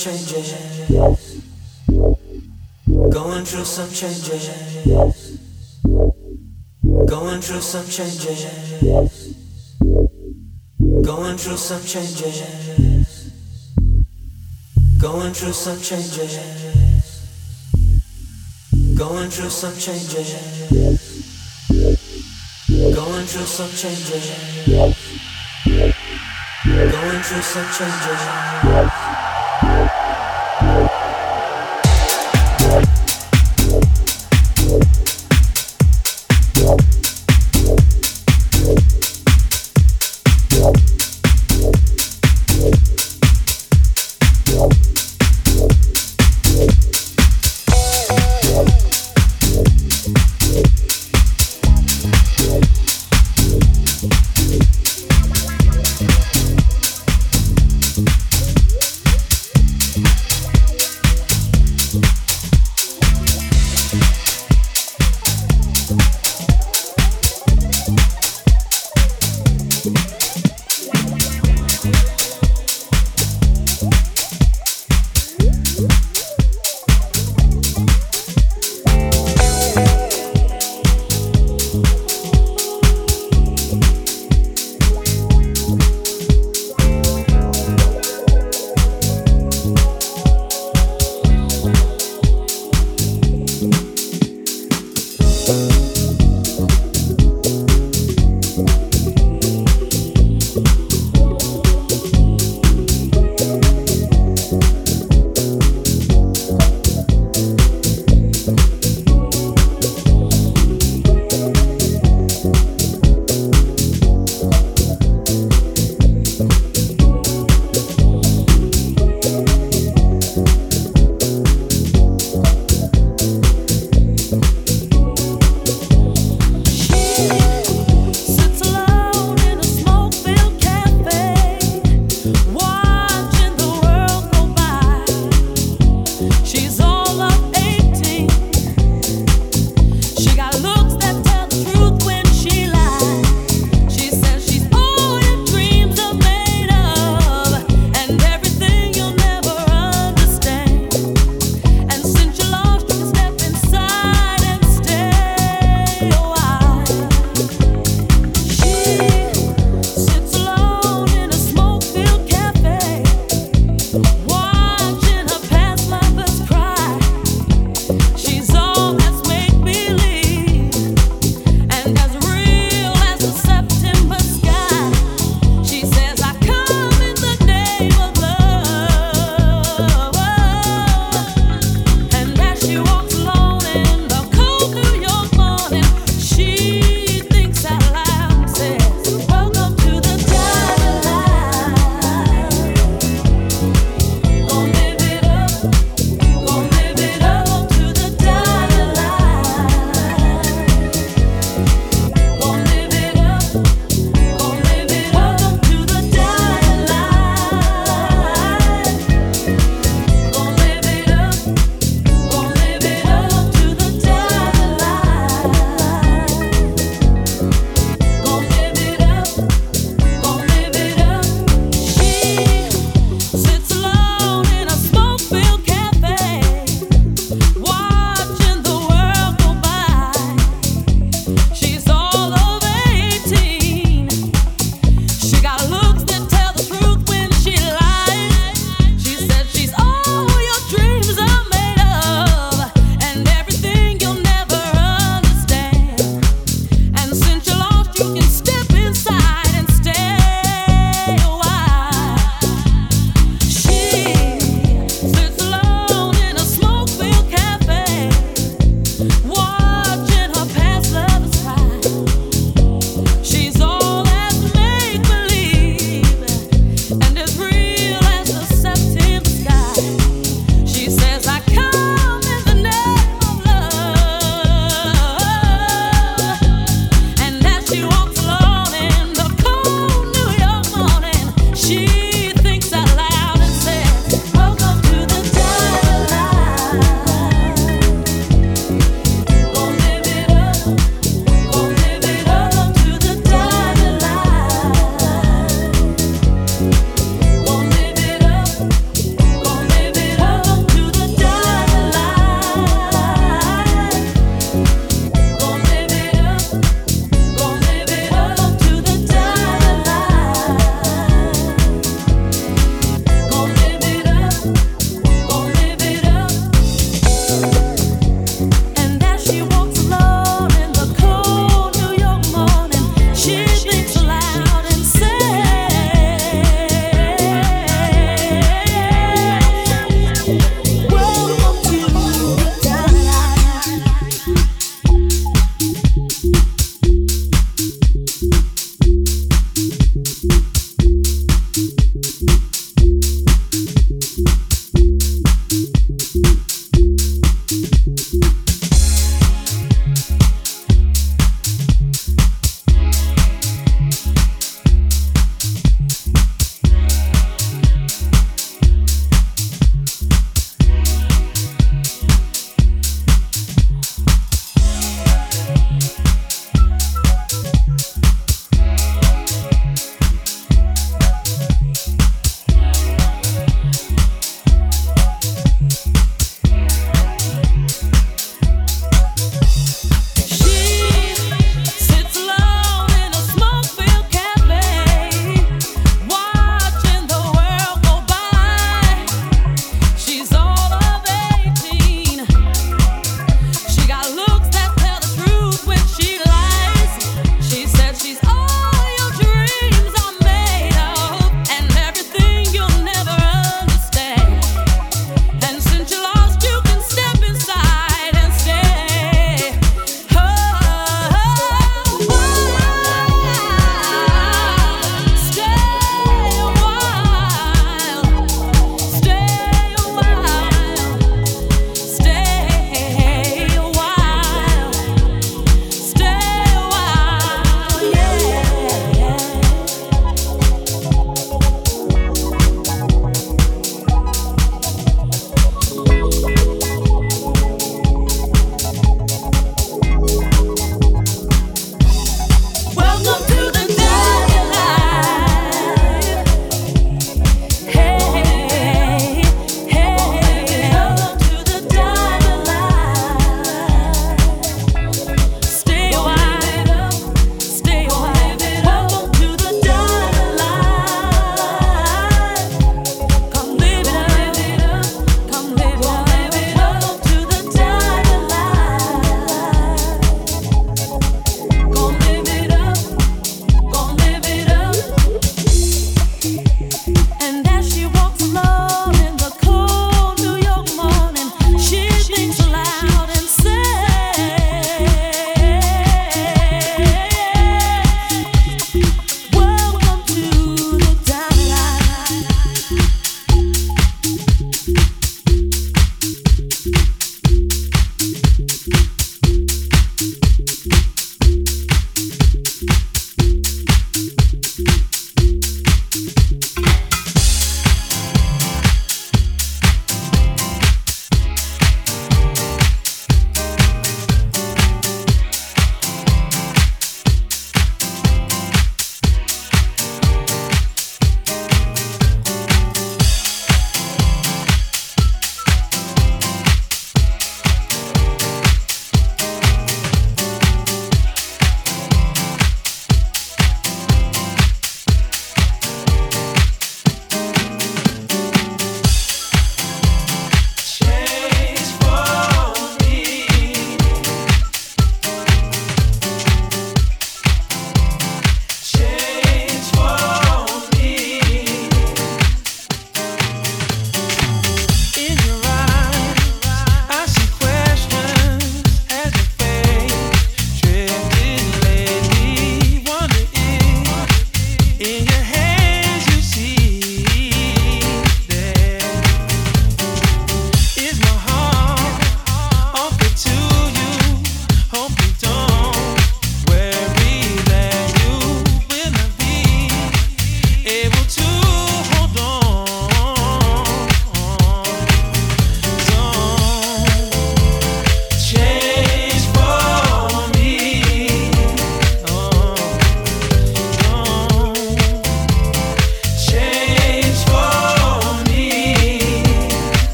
changes. Going through some changes. Going through some changes. Going through some changes. Going through some changes. Going through some changes. Going through some changes. Going through some changes.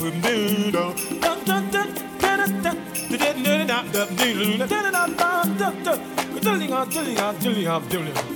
Wine, a little late romance. It's